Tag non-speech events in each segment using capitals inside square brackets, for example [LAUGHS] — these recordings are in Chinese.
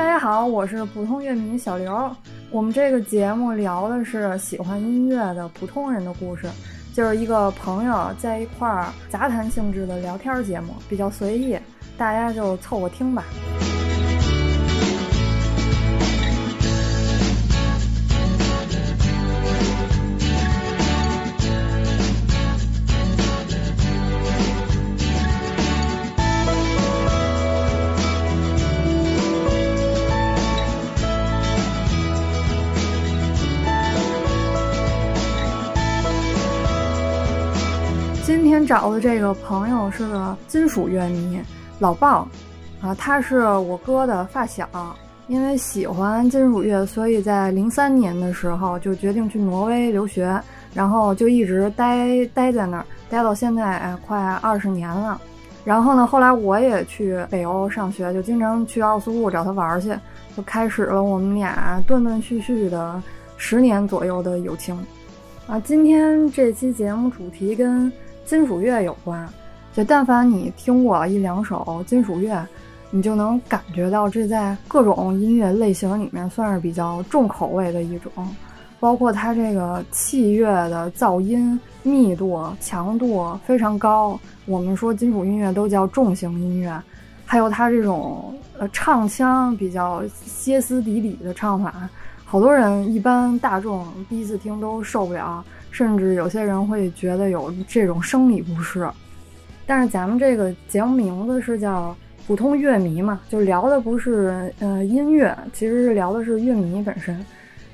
大家好，我是普通乐迷小刘。我们这个节目聊的是喜欢音乐的普通人的故事，就是一个朋友在一块儿杂谈性质的聊天节目，比较随意，大家就凑合听吧。找的这个朋友是个金属乐迷，老鲍，啊，他是我哥的发小。因为喜欢金属乐，所以在零三年的时候就决定去挪威留学，然后就一直待待在那儿，待到现在，快二十年了。然后呢，后来我也去北欧上学，就经常去奥斯陆找他玩去，就开始了我们俩断断续续的十年左右的友情。啊，今天这期节目主题跟金属乐有关，就但凡你听过一两首金属乐，你就能感觉到这在各种音乐类型里面算是比较重口味的一种，包括它这个器乐的噪音密度、强度非常高。我们说金属音乐都叫重型音乐，还有它这种呃唱腔比较歇斯底里的唱法，好多人一般大众第一次听都受不了。甚至有些人会觉得有这种生理不适，但是咱们这个节目名字是叫普通乐迷嘛，就聊的不是呃音乐，其实是聊的是乐迷本身。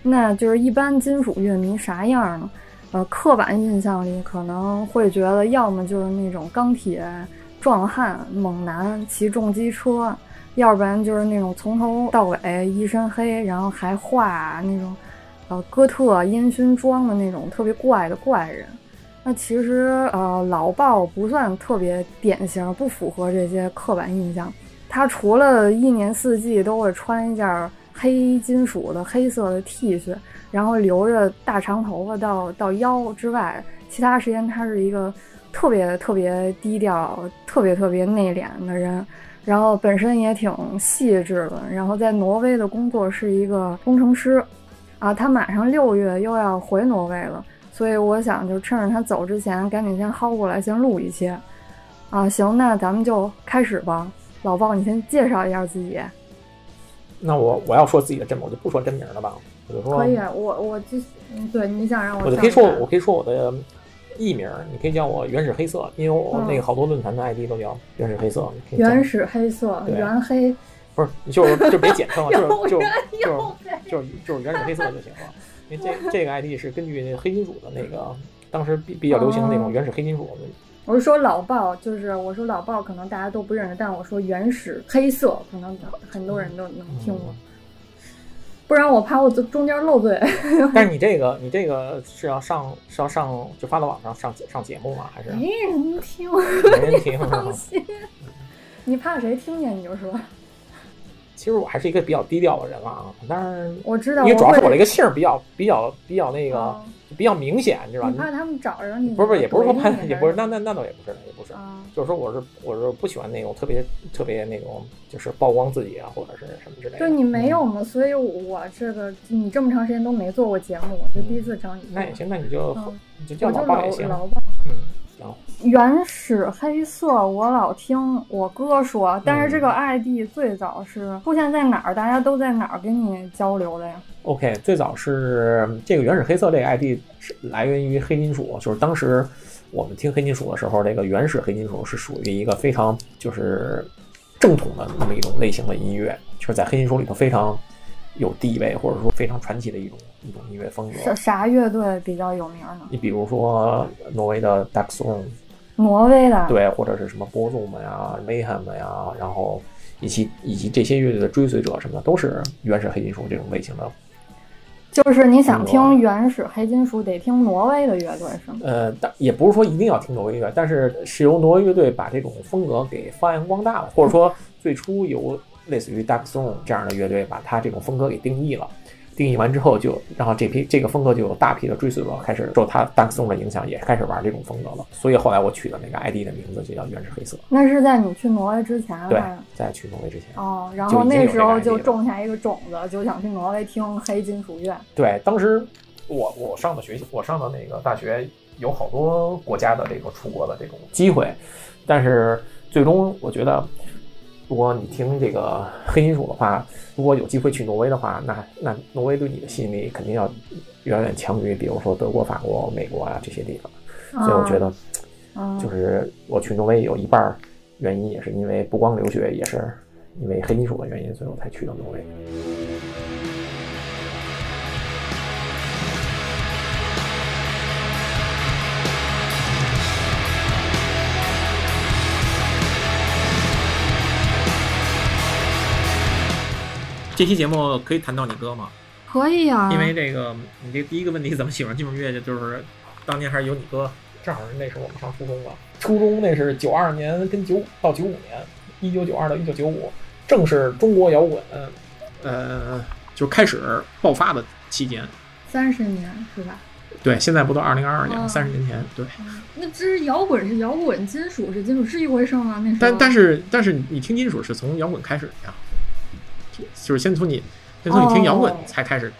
那就是一般金属乐迷啥样呢？呃，刻板印象里可能会觉得，要么就是那种钢铁壮汉猛男骑重机车，要不然就是那种从头到尾一身黑，然后还画那种。呃，哥特烟熏妆的那种特别怪的怪人，那其实呃，老鲍不算特别典型，不符合这些刻板印象。他除了一年四季都会穿一件黑金属的黑色的 T 恤，然后留着大长头发到到腰之外，其他时间他是一个特别特别低调、特别特别内敛的人。然后本身也挺细致的，然后在挪威的工作是一个工程师。啊，他马上六月又要回挪威了，所以我想就趁着他走之前，赶紧先薅过来，先录一期。啊，行，那咱们就开始吧。老鲍，你先介绍一下自己。那我我要说自己的真名，我就不说真名了吧？我就说可以，我我就对你想让我，我就可以说，我可以说我的艺名，你可以叫我原始黑色，因为我那个好多论坛的 ID 都叫原始黑色。原始黑色，原黑。不是，就是就别简称了，[LAUGHS] 就是就就就是就是原始黑色就行了。因为这这个 ID 是根据那个黑金属的那个当时比比较流行的那种原始黑金属。我是说老豹，就是我说老豹，可能大家都不认识，但我说原始黑色，可能很多人都能听过。不然我怕我中间漏嘴。[LAUGHS] 但是你这个你这个是要上是要上就发到网上上上节目吗？还是没人听？没人听，[LAUGHS] 放心。你怕谁听见？你就说。其实我还是一个比较低调的人了啊，但是我知道，因为主要是我这个姓比较比较比较那个比较明显，知道吧？你怕他们找着你？不是不是，也不是说怕，也不是，那那那倒也不是，也不是，就是说我是我是不喜欢那种特别特别那种就是曝光自己啊或者是什么之类的。对你没有嘛？所以我这个你这么长时间都没做过节目，我就第一次找你。那也行，那你就你就叫老爸也行。嗯。原始黑色，我老听我哥说，但是这个 ID 最早是出现在哪儿？大家都在哪儿跟你交流的呀？OK，最早是这个原始黑色这个 ID 是来源于黑金属，就是当时我们听黑金属的时候，这个原始黑金属是属于一个非常就是正统的那么一种类型的音乐，就是在黑金属里头非常有地位或者说非常传奇的一种一种音乐风格。啥啥乐队比较有名呢？你比如说挪威的 d a x o n 挪威的对，或者是什么波祖们呀、Mayhem 呀，然后以及以及这些乐队的追随者什么的，都是原始黑金属这种类型的。就是你想听原始黑金属，得听挪威的乐队是吗？呃，但也不是说一定要听挪威乐，但是是由挪威乐队把这种风格给发扬光大了，或者说最初由类似于 Dark Throne 这样的乐队把它这种风格给定义了。定义完之后就，然后这批这个风格就有大批的追随者开始受他 Dark Zone 的影响，也开始玩这种风格了。所以后来我取的那个 ID 的名字就叫原始黑色。那是在你去挪威之前，对，在去挪威之前。哦，然后那时候就种下一个种子，就想去挪威听黑金属乐。对，当时我我上的学校，我上的那个大学有好多国家的这个出国的这种机会，但是最终我觉得。如果你听这个黑金属的话，如果有机会去挪威的话，那那挪威对你的吸引力肯定要远远强于，比如说德国、法国、美国啊这些地方。所以我觉得，就是我去挪威有一半原因也是因为不光留学，也是因为黑金属的原因，所以我才去的挪威。这期节目可以谈到你哥吗？可以啊，因为这个，你这第一个问题怎么喜欢金属乐？就是当年还是有你哥，正好是那时候我们上初中了。初中那是九二年跟九到九五年，一九九二到一九九五，正是中国摇滚，呃，就开始爆发的期间。三十年是吧？对，现在不都二零二二年，三十年前。对。那这摇滚是摇滚，金属是金属，是一回事吗？那时候。但但是但是你听金属是从摇滚开始的呀。就是先从你，先从你听摇滚才开始，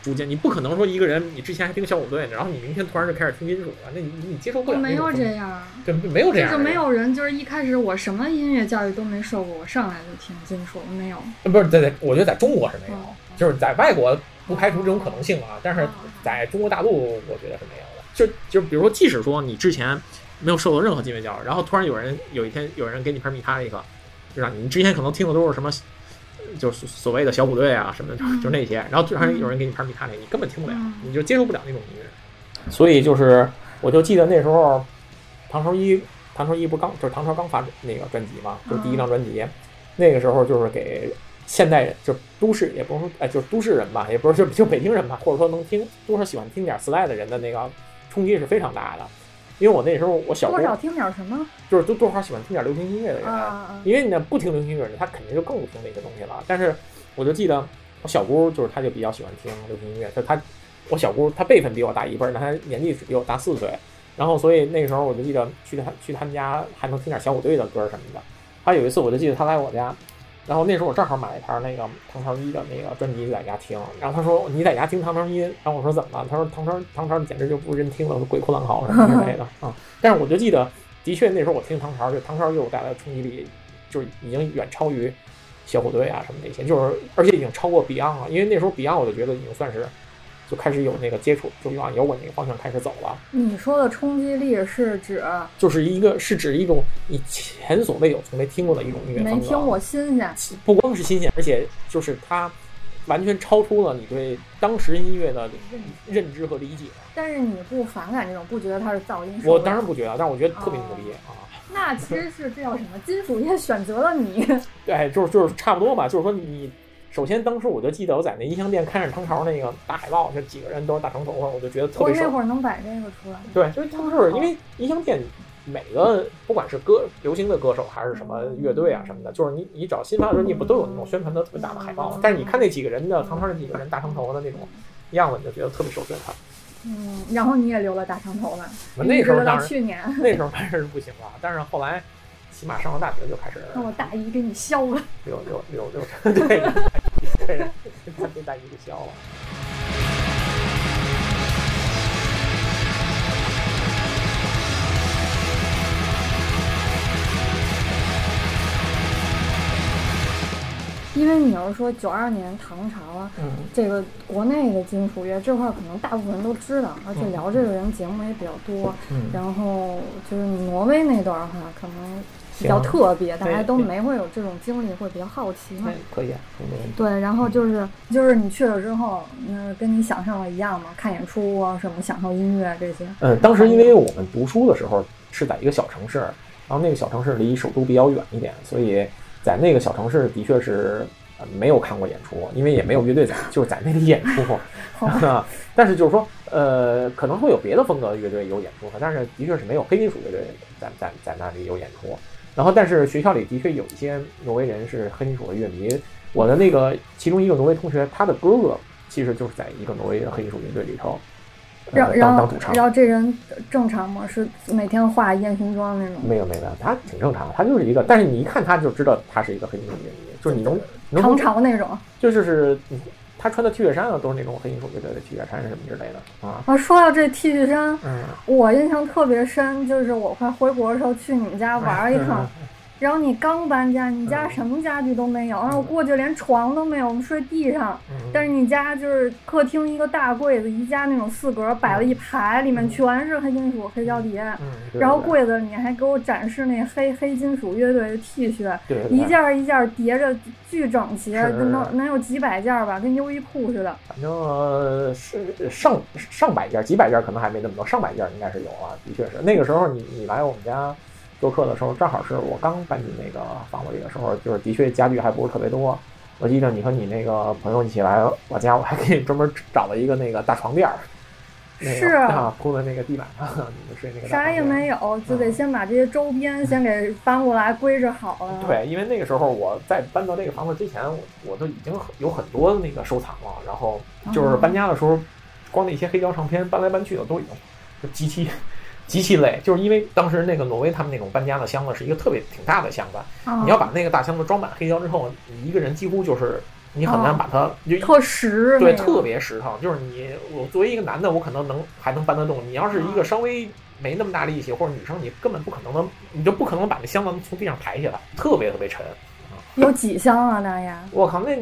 逐渐你不可能说一个人，你之前还听小虎队，然后你明天突然就开始听金属了，那你你接受不了。没有这样，对，没有这样，就没有人就是一开始我什么音乐教育都没受过，我上来就听金属，没有。不是在在，我觉得在中国是没有，就是在外国不排除这种可能性啊，但是在中国大陆我觉得是没有的。就就比如说，即使说你之前没有受到任何音乐教育，然后突然有人有一天有人给你拍米他一个，是吧？你之前可能听的都是什么？就是所谓的小虎队啊什么的，就那些。然后突然有人给你拍米卡那，你根本听不了，你就接受不了那种音乐。所以就是，我就记得那时候，唐朝一，唐朝一不刚就是唐朝刚发那个专辑嘛，就是第一张专辑。那个时候就是给现代人，就都市也不是说哎，就是都市人吧，也不是就就北京人吧，或者说能听多少喜欢听点磁带的人的那个冲击是非常大的。因为我那时候我小多少听点什么，就是都多少喜欢听点流行音乐的人，因为你不听流行音乐的，他肯定就更不听那些东西了。但是我就记得我小姑就是，她就比较喜欢听流行音乐。她她我小姑她辈分比我大一辈，那她年纪只比我大四岁。然后所以那个时候我就记得去她去他们家还能听点小虎队的歌什么的。还有一次我就记得她来我家。然后那时候我正好买了一盘那个唐朝一的那个专辑在家听，然后他说你在家听唐朝一，然后我说怎么了？他说唐朝唐朝简直就不认听了，鬼哭狼嚎什么之类的啊。但是我就记得，的确那时候我听唐朝，就唐朝给我带来的冲击力，就是已经远超于小虎队啊什么那些，就是而且已经超过 Beyond 了，因为那时候 Beyond 我就觉得已经算是。就开始有那个接触，就往摇滚那个方向开始走了。你说的冲击力是指，就是一个是指一种你前所未有、从没听过的一种音乐没听过新鲜，不光是新鲜，而且就是它完全超出了你对当时音乐的认知和理解。但是你不反感这种，不觉得它是噪音？我当然不觉得，但是我觉得特别牛逼啊。[LAUGHS] 那其实是这叫什么？金属乐选择了你。[LAUGHS] 对，就是就是差不多吧。就是说你。首先，当时我就记得我在那音像店看着唐朝那个大海报，就几个人都是大长头发，我就觉得特别。我那会儿能摆这个出来。对，就是就是因为音像店每个不管是歌流行的歌手还是什么乐队啊什么的，就是你你找新发的时候，你不都有那种宣传的特别大的海报？但是你看那几个人的唐朝那几个人大长头发的那种样子，你就觉得特别受震撼。嗯，然后你也留了大长头了。那时候到去年，那时候当然是不行了，但是后来起码上了大学就开始。那我大姨给你削了。留留留留，对。对他被大姨给削了。因为你要是说九二年唐朝，嗯，这个国内的金属乐这块可能大部分人都知道，而且聊这个人节目也比较多。嗯，然后就是挪威那段儿哈，可能。比较特别，大家都没会有这种经历，会比较好奇嘛？可以啊，对，然后就是就是你去了之后，那跟你想象的一样嘛？看演出啊，什么享受音乐这些？嗯，当时因为我们读书的时候是在一个小城市，然后那个小城市离首都比较远一点，所以在那个小城市的确是没有看过演出，因为也没有乐队在，就是在那里演出。[LAUGHS] 但是就是说，呃，可能会有别的风格的乐队有演出，但是的确是没有黑金属乐队在在在那里有演出。然后，但是学校里的确有一些挪威人是黑金属的乐迷。我的那个其中一个挪威同学，他的哥哥其实就是在一个挪威的黑金属乐队里头，呃然然后当当主唱然。后这人正常吗？是每天化烟熏妆那种？没有没有，他挺正常的，他就是一个，但是你一看他就知道他是一个黑金属乐迷，就是你能能唐朝那种就就是你他穿的 T 恤衫啊，都是那种黑金属乐队的 T 恤衫什么之类的啊，啊！说到这 T 恤衫，嗯，我印象特别深，就是我快回国的时候去你们家玩一趟，然后你刚搬家，你家嗯什么家具都没有，然后我过去连床都没有，我们睡地上。嗯但是你家就是客厅一个大柜子，宜家那种四格，摆了一排，里面全是黑金属、黑胶碟。然后柜子里你还给我展示那黑黑金属乐队的 T 恤，一件儿一件儿叠着，巨整齐，能能有几百件儿吧，跟优衣库似的。反正呃是上上百件，几百件可能还没那么多，上百件应该是有啊，的确是。那个时候你你来我们家做客的时候，正好是我刚搬进那个房子里的时候，就是的确家具还不是特别多。我记得你和你那个朋友一起来我家，我还给你专门找了一个那个大床垫儿，是啊，铺在那个地板上，[LAUGHS] 你们睡那个啥也没有，就得先把这些周边先给搬过来归置好了。对，因为那个时候我在搬到这个房子之前，我我都已经有很多那个收藏了，然后就是搬家的时候，光那些黑胶唱片搬来搬去的都已经就极其极其累，就是因为当时那个挪威他们那种搬家的箱子是一个特别挺大的箱子，啊你要把那个大箱子装满黑胶之后，你一个人几乎就是你很难把它就特实，对，特别实诚。就是你，我作为一个男的，我可能能还能搬得动。你要是一个稍微没那么大力气，或者女生，你根本不可能能，你就不可能把那箱子从地上抬起来，特别特别沉。有几箱啊，大爷？我靠，那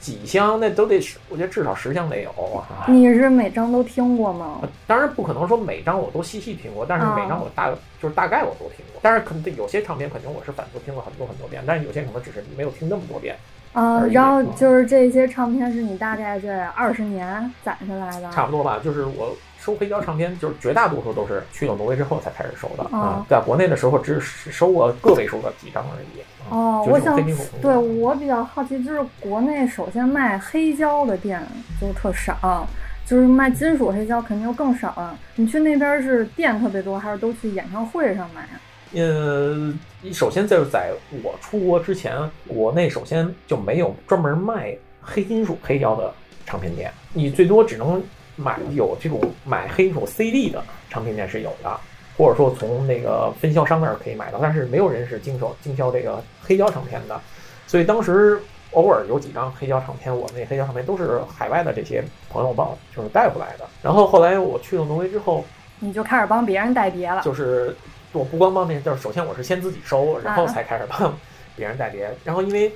几箱那都得十，我觉得至少十箱得有啊。你是每张都听过吗？当然不可能说每张我都细细听过，但是啊每张我大就是大概我都听过。但是可能有些唱片肯定我是反复听了很多很多遍，但是有些可能只是没有听那么多遍。啊，然后就是这些唱片是你大概这二十年攒下来的。差不多吧，就是我收黑胶唱片，就是绝大多数都是去了挪威之后才开始收的啊、哦在国内的时候只是收过个位数的几张而已。啊哦，我想对我比较好奇，就是国内首先卖黑胶的店就特少，就是卖金属黑胶肯定就更少了。你去那边是店特别多，还是都去演唱会上买啊？呃，首先就是在我出国之前，国内首先就没有专门卖黑金属黑胶的唱片店，你最多只能买有这种买黑金属 CD 的唱片店是有的，或者说从那个分销商那儿可以买到，但是没有人是经手经销这个黑胶唱片的，所以当时偶尔有几张黑胶唱片，我那黑胶唱片都是海外的这些朋友帮就是带回来的。然后后来我去了挪威之后，你就开始帮别人代碟了。就是我不光帮别人，就是首先我是先自己收，然后啊才开始帮别人代碟。然后因为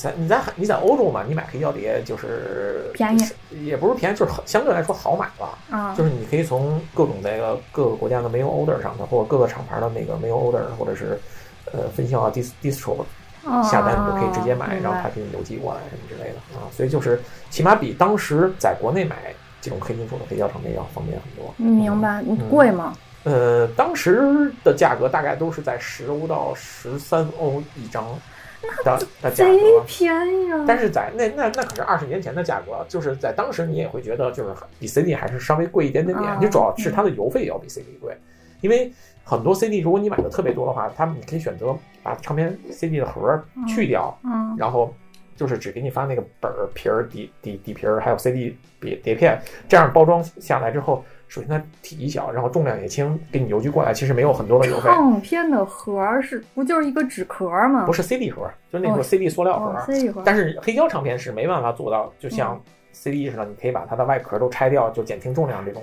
在你在你在欧洲嘛，你买黑胶碟就是便宜，也不是便宜，就是相对来说好买吧。啊，就是你可以从各种那个各个国家的 mail order 上的，或者各个厂牌的那个 mail order，或者是呃分销啊 dis distro 下单，你就可以直接买，哦然后他给你邮寄过来什么之类的啊。所以就是起码比当时在国内买这种黑金属的黑胶唱片要方便很多。明白？你嗯贵吗？呃，当时的价格大概都是在十欧到十三欧一张的的价贼格。便宜啊！但是在那那那可是二十年前的价格，就是在当时你也会觉得就是比 CD 还是稍微贵一点点点啊。你主要是它的邮费也要比 CD 贵，因为很多 CD 如果你买的特别多的话，他们你可以选择把唱片 CD 的盒儿去掉，嗯，然后就是只给你发那个本儿、皮儿、底底底皮儿，还有 CD 碟碟片，这样包装下来之后，首先它体积小，然后重量也轻，给你邮寄过来，其实没有很多的邮费。唱片的盒儿是不就是一个纸壳儿吗？不是 CD 盒，就是那哦种 CD 塑料盒。哦，CD 盒。但是黑胶唱片是没办法做到，就像嗯 CD 似的，你可以把它的外壳都拆掉，就减轻重量这种。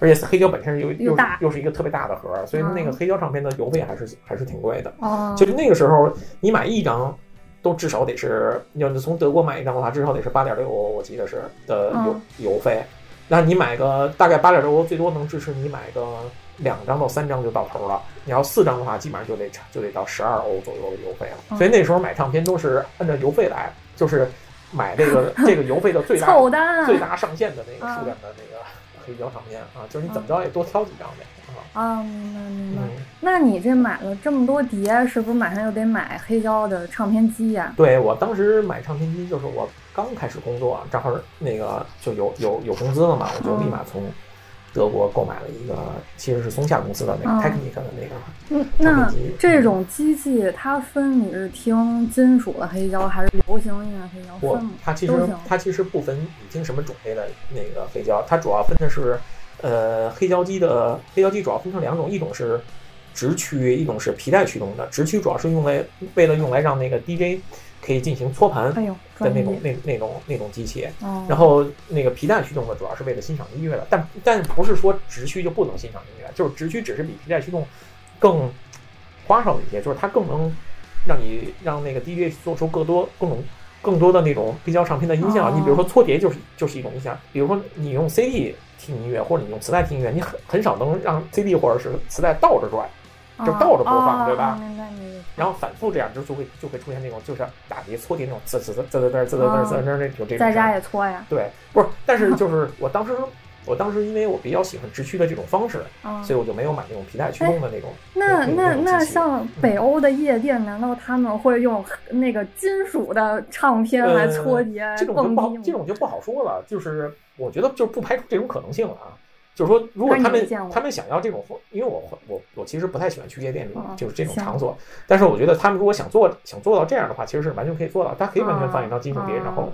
而且黑胶本身又又又大又是一个特别大的盒，所以那个嗯黑胶唱片的邮费还是还是挺贵的。哦，就是那个时候，你买一张都至少得是，要是从德国买一张的话，至少得是八点六欧，我记得是的邮、嗯邮费。那你买个大概八点六欧，最多能支持你买个两张到三张就到头了。你要四张的话，基本上就得就得到十二欧左右的邮费了。嗯所以那时候买唱片都是按照邮费来，就是买这个 [LAUGHS] 这个邮费的最大最大上限的那个数量的那个黑胶唱片啊，就是你怎么着也多挑几张呗啊。啊，明白明白。嗯，那你这买了这么多碟，是不是马上又得买黑胶的唱片机呀、对我当时买唱片机，就是我刚开始工作，正好那个就有有有工资了嘛，我就立马从德国购买了一个其实是松下公司的那个哦 Technic 的那个嗯，那这种机器它分你是听金属的黑胶还是流行音乐黑胶不？，它其实它其实不分你听什么种类的那个黑胶，它主要分的是，呃，黑胶机的黑胶机主要分成两种，一种是直驱，一种是皮带驱动的。直驱主要是用来为了用来让那个 DJ 可以进行搓盘的那种那那种那种机器，哦，然后那个皮带驱动的主要是为了欣赏音乐的，但但不是说直驱就不能欣赏音乐，就是直驱只是比皮带驱动更花哨一些，就是它更能让你让那个 DJ 做出更多更种更多的那种黑胶唱片的音效。哦你比如说搓碟就是就是一种音效，比如说你用 CD 听音乐或者你用磁带听音乐，你很很少能让 CD 或者是磁带倒着转，就倒着播放哦对吧哦明白明白。然后反复这样就就会就会出现那种就是打碟搓碟那种滋滋滋滋滋滋滋滋滋滋那有这种在家也搓呀，对，不是，但是就是我当时，我当时因为我比较喜欢直驱的这种方式，啊，所以我就没有买那种皮带驱动的那种。那那那像北欧的夜店，难道他们会用那个金属的唱片来搓碟、呃这种就？不好这种就不好说了。就是我觉得就是不排除这种可能性了啊。就是说，如果他们他们想要这种风，因为我我我其实不太喜欢去夜店里嗯，就是这种场所。但是我觉得他们如果想做想做到这样的话，其实是完全可以做到。他可以完全放一张金属碟，嗯然后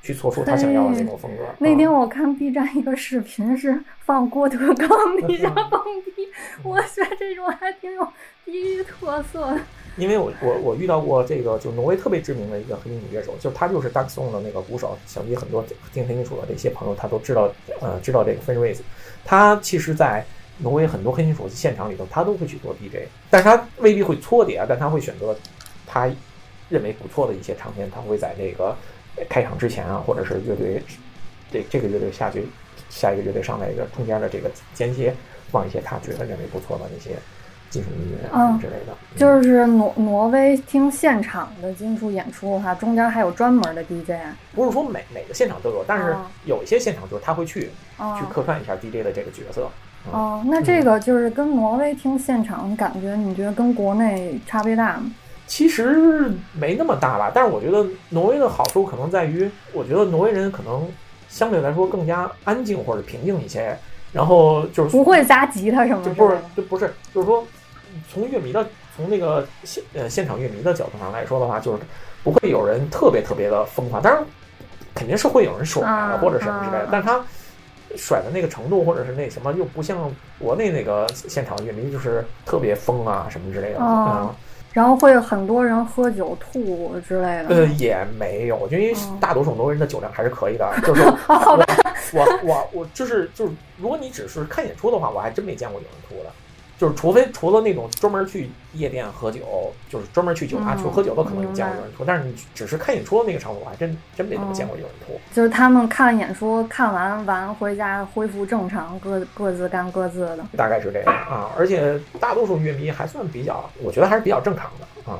去做出他想要的那种风格。那天嗯我看 B 站一个视频是放郭德纲底下蹦迪，我觉得这种还挺有地域特色的。因为我我我遇到过这个，就挪威特别知名的一个黑金属乐手，就他就是 Dark Song 的那个鼓手，想必很多听黑金属的这些朋友他都知道，呃，知道这个 f e n r i s 他其实，在挪威很多黑金属现场里头，他都会去做 DJ，但是他未必会搓碟，但他会选择他认为不错的一些唱片，他会在这个开场之前啊，或者是乐队这这个乐队下去，下一个乐队上来一个中间的这个间歇，放一些他觉得认为不错的那些金属音乐啊之类的。嗯就是挪挪威听现场的金属演出的话，中间还有专门的 DJ 不是说每每个现场都有，但是哦有一些现场就是他会去、啊去客串一下 DJ 的这个角色。哦，那这个就是跟挪威听现场的感觉，你觉得跟国内差别大吗？其实没那么大吧，但是我觉得挪威的好处可能在于，我觉得挪威人可能相对来说更加安静或者平静一些，然后就是不会砸吉他什么就不是。就不是就是说，从乐迷的从那个现呃现场乐迷的角度上来说的话，就是不会有人特别特别的疯狂，当然肯定是会有人甩啊啊或者什么之类的啊，但是他甩的那个程度或者是那什么，又不像国内那个现场乐迷就是特别疯啊什么之类的，哦嗯。然后会有很多人喝酒吐之类的。呃，也没有，就因为哦大多数挪威人的酒量还是可以的。就是说，我我我我就是就是，如果你只是看演出的话，我还真没见过有人吐的。就是除非除了那种专门去夜店喝酒，就是专门去酒吧嗯去喝酒的，可能有见过有人吐。但是你只是看演出的那个场所，我还真真没怎么见过有人吐。就是他们看演出，看完完回家恢复正常，各各自干各自的。大概是这样啊。而且大多数乐迷还算比较，我觉得还是比较正常的啊。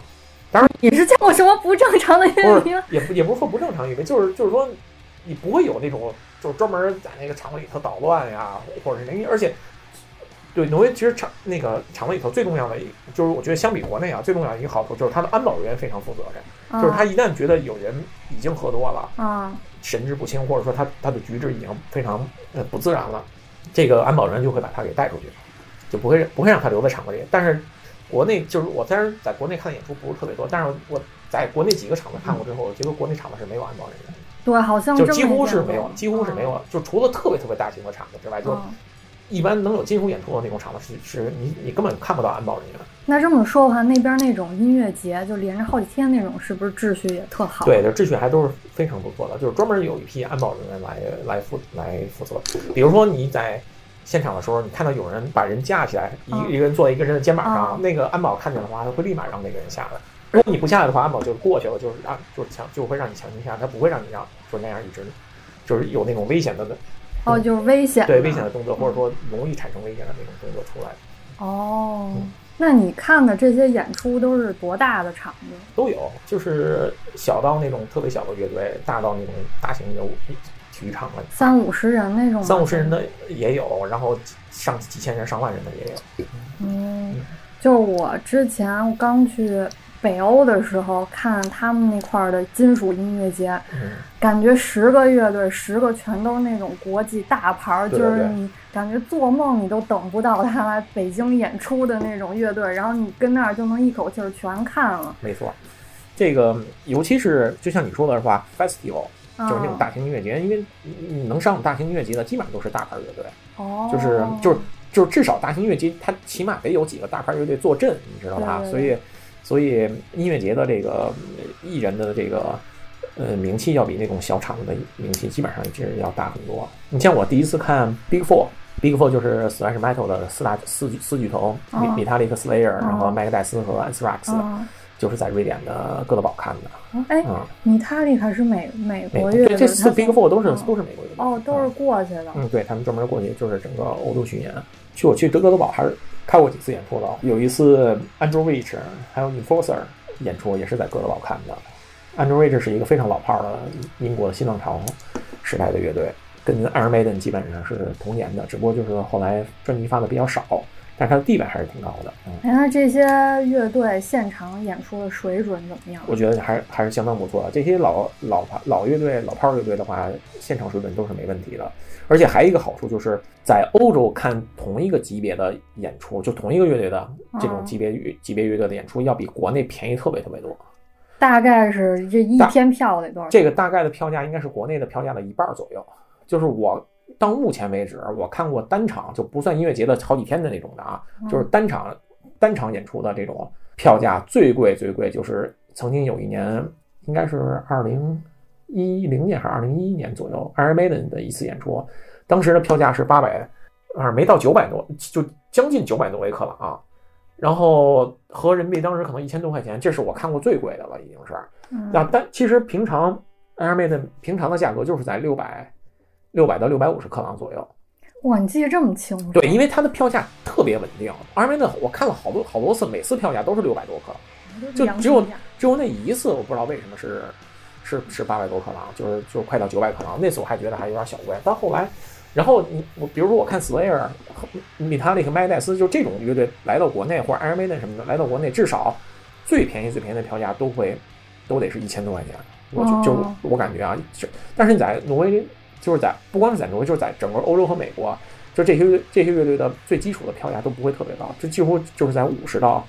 当然你是见过什么不正常的乐迷吗？也不也不是说不正常乐迷，就是就是说，你不会有那种就是专门在那个场子里头捣乱呀，或者是那，而且对挪威其实场那个场子里头最重要的一，就是我觉得相比国内啊，最重要的一个好处就是它的安保人员非常负责任，就是他一旦觉得有人已经喝多了，啊神志不清，或者说他他的举止已经非常呃不自然了，这个安保人员就会把他给带出去，就不会不会让他留在场子里。但是国内就是我虽然在国内看的演出不是特别多，但是我在国内几个场子看过之后，我觉得国内场子是没有安保人员的。对，好像就几乎是没有几乎是没有，就除了特别特别大型的场子之外，就嗯一般能有金属演出的那种场子是是你你根本看不到安保人员。那这么说的话，那边那种音乐节就连着好几天那种，是不是秩序也特好？对，就秩序还都是非常不错的，就是专门有一批安保人员来来负来负责。比如说你在现场的时候，你看到有人把人架起来，一嗯一个人坐在一个人的肩膀上，嗯那个安保看见的话，他会立马让那个人下来。如果你不下来的话，安保就过去了，就是让就是强就会让你强行下来，他不会让你让就那样一直就是有那种危险的哦，就是危险，对危险的动作，或者说容易产生危险的那种动作出来。哦嗯。那你看的这些演出都是多大的场子？都有，就是小到那种特别小的乐队，大到那种大型的体育场了，三五十人那种？三五十人的也有，然后上几千人、上万人的也有。嗯，就是我之前刚去北欧的时候看他们那块儿的金属音乐节，嗯，感觉十个乐队十个全都是那种国际大牌儿，对对对就是你感觉做梦你都等不到他来北京演出的那种乐队，然后你跟那儿就能一口气儿全看了，没错。这个尤其是就像你说的话，festival 嗯、就是那种大型音乐节，因为你能上大型音乐节的基本上都是大牌乐队，哦，就是就是就是至少大型音乐节它起码得有几个大牌乐队坐镇，你知道吧？所以所以音乐节的这个呃艺人的这个呃名气要比那种小场子的名气基本上是要大很多。你像我第一次看 Big Four。Big Four 就是 thrash metal 的四大四四巨头，哦米米塔利克、Slayer，然后哦麦克戴斯和 Anthrax，嗯，就是在瑞典的哥德堡看的。哦哎，嗯，米塔利卡是美美美国乐队，对这四 Big Four 都是嗯都是美国乐队。哦，都是过去的，嗯，对他们专门过去就是整个欧洲巡演。去我去德哥德堡还是看过几次演出了，有一次 Andrew Rich 还有 Enforcer 演出也是在哥德堡看的。Andrew Rich 是一个非常老炮儿的英国的新浪潮时代的乐队，跟 Iron Maiden 基本上是同年的，只不过就是后来专辑发的比较少，但是它的地位还是挺高的。嗯，哎，那这些乐队现场演出的水准怎么样？我觉得还还是相当不错的。这些老老牌老乐队、老炮儿乐队的话，现场水准都是没问题的。而且还有一个好处就是在欧洲看同一个级别的演出，就同一个乐队的这种哦级别乐、级别乐队的演出，要比国内便宜特别特别多。大概是这一天票得多少？这个大概的票价应该是国内的票价的一半儿左右。就是我到目前为止，我看过单场就不算音乐节的好几天的那种的啊，就是单场单场演出的这种票价最贵最贵，就是曾经有一年应该是二零一零年还是二零一一年左右，Iron Maiden 的一次演出，当时的票价是八百，啊没到九百多，就将近九百多维克了啊。然后合人民币当时可能一千多块钱，这是我看过最贵的了，已经是。嗯那但其实平常 Iron Maiden 平常的价格就是在六百六百到六百五十克朗左右。哇，你记得这么清楚？对，因为它的票价特别稳定。Iron Maiden 我看了好多好多次，每次票价都是六百多克朗，就只有只有那一次我不知道为什么是是是八百多克朗，就是就快到九百克朗。那次我还觉得还有点小贵，到后来。然后你我比如说我看 Slayer、Metallica、麦戴斯，就这种乐队来到国内或者 Iron Maiden 什么的来到国内，至少最便宜最便宜的票价都会都得是一千多块钱。我就就哦我感觉啊，就但是你在挪威，就是在不光是在挪威，就是在整个欧洲和美国，就这些这些乐队的最基础的票价都不会特别高，就几乎就是在五十到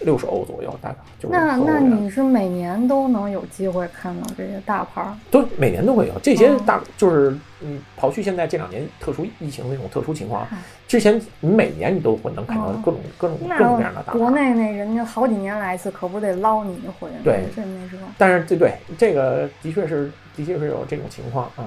六十欧左右，大概就是那那你是每年都能有机会看到这些大牌儿？都每年都会有这些哦大，就是嗯，刨去现在这两年特殊疫情那种特殊情况嗨，之前你每年你都会能看到哦各种各种各种各样的大那国。内那人家好几年来一次，可不得捞你一回？对这没辙。但是这对这个的确是的确是有这种情况啊。嗯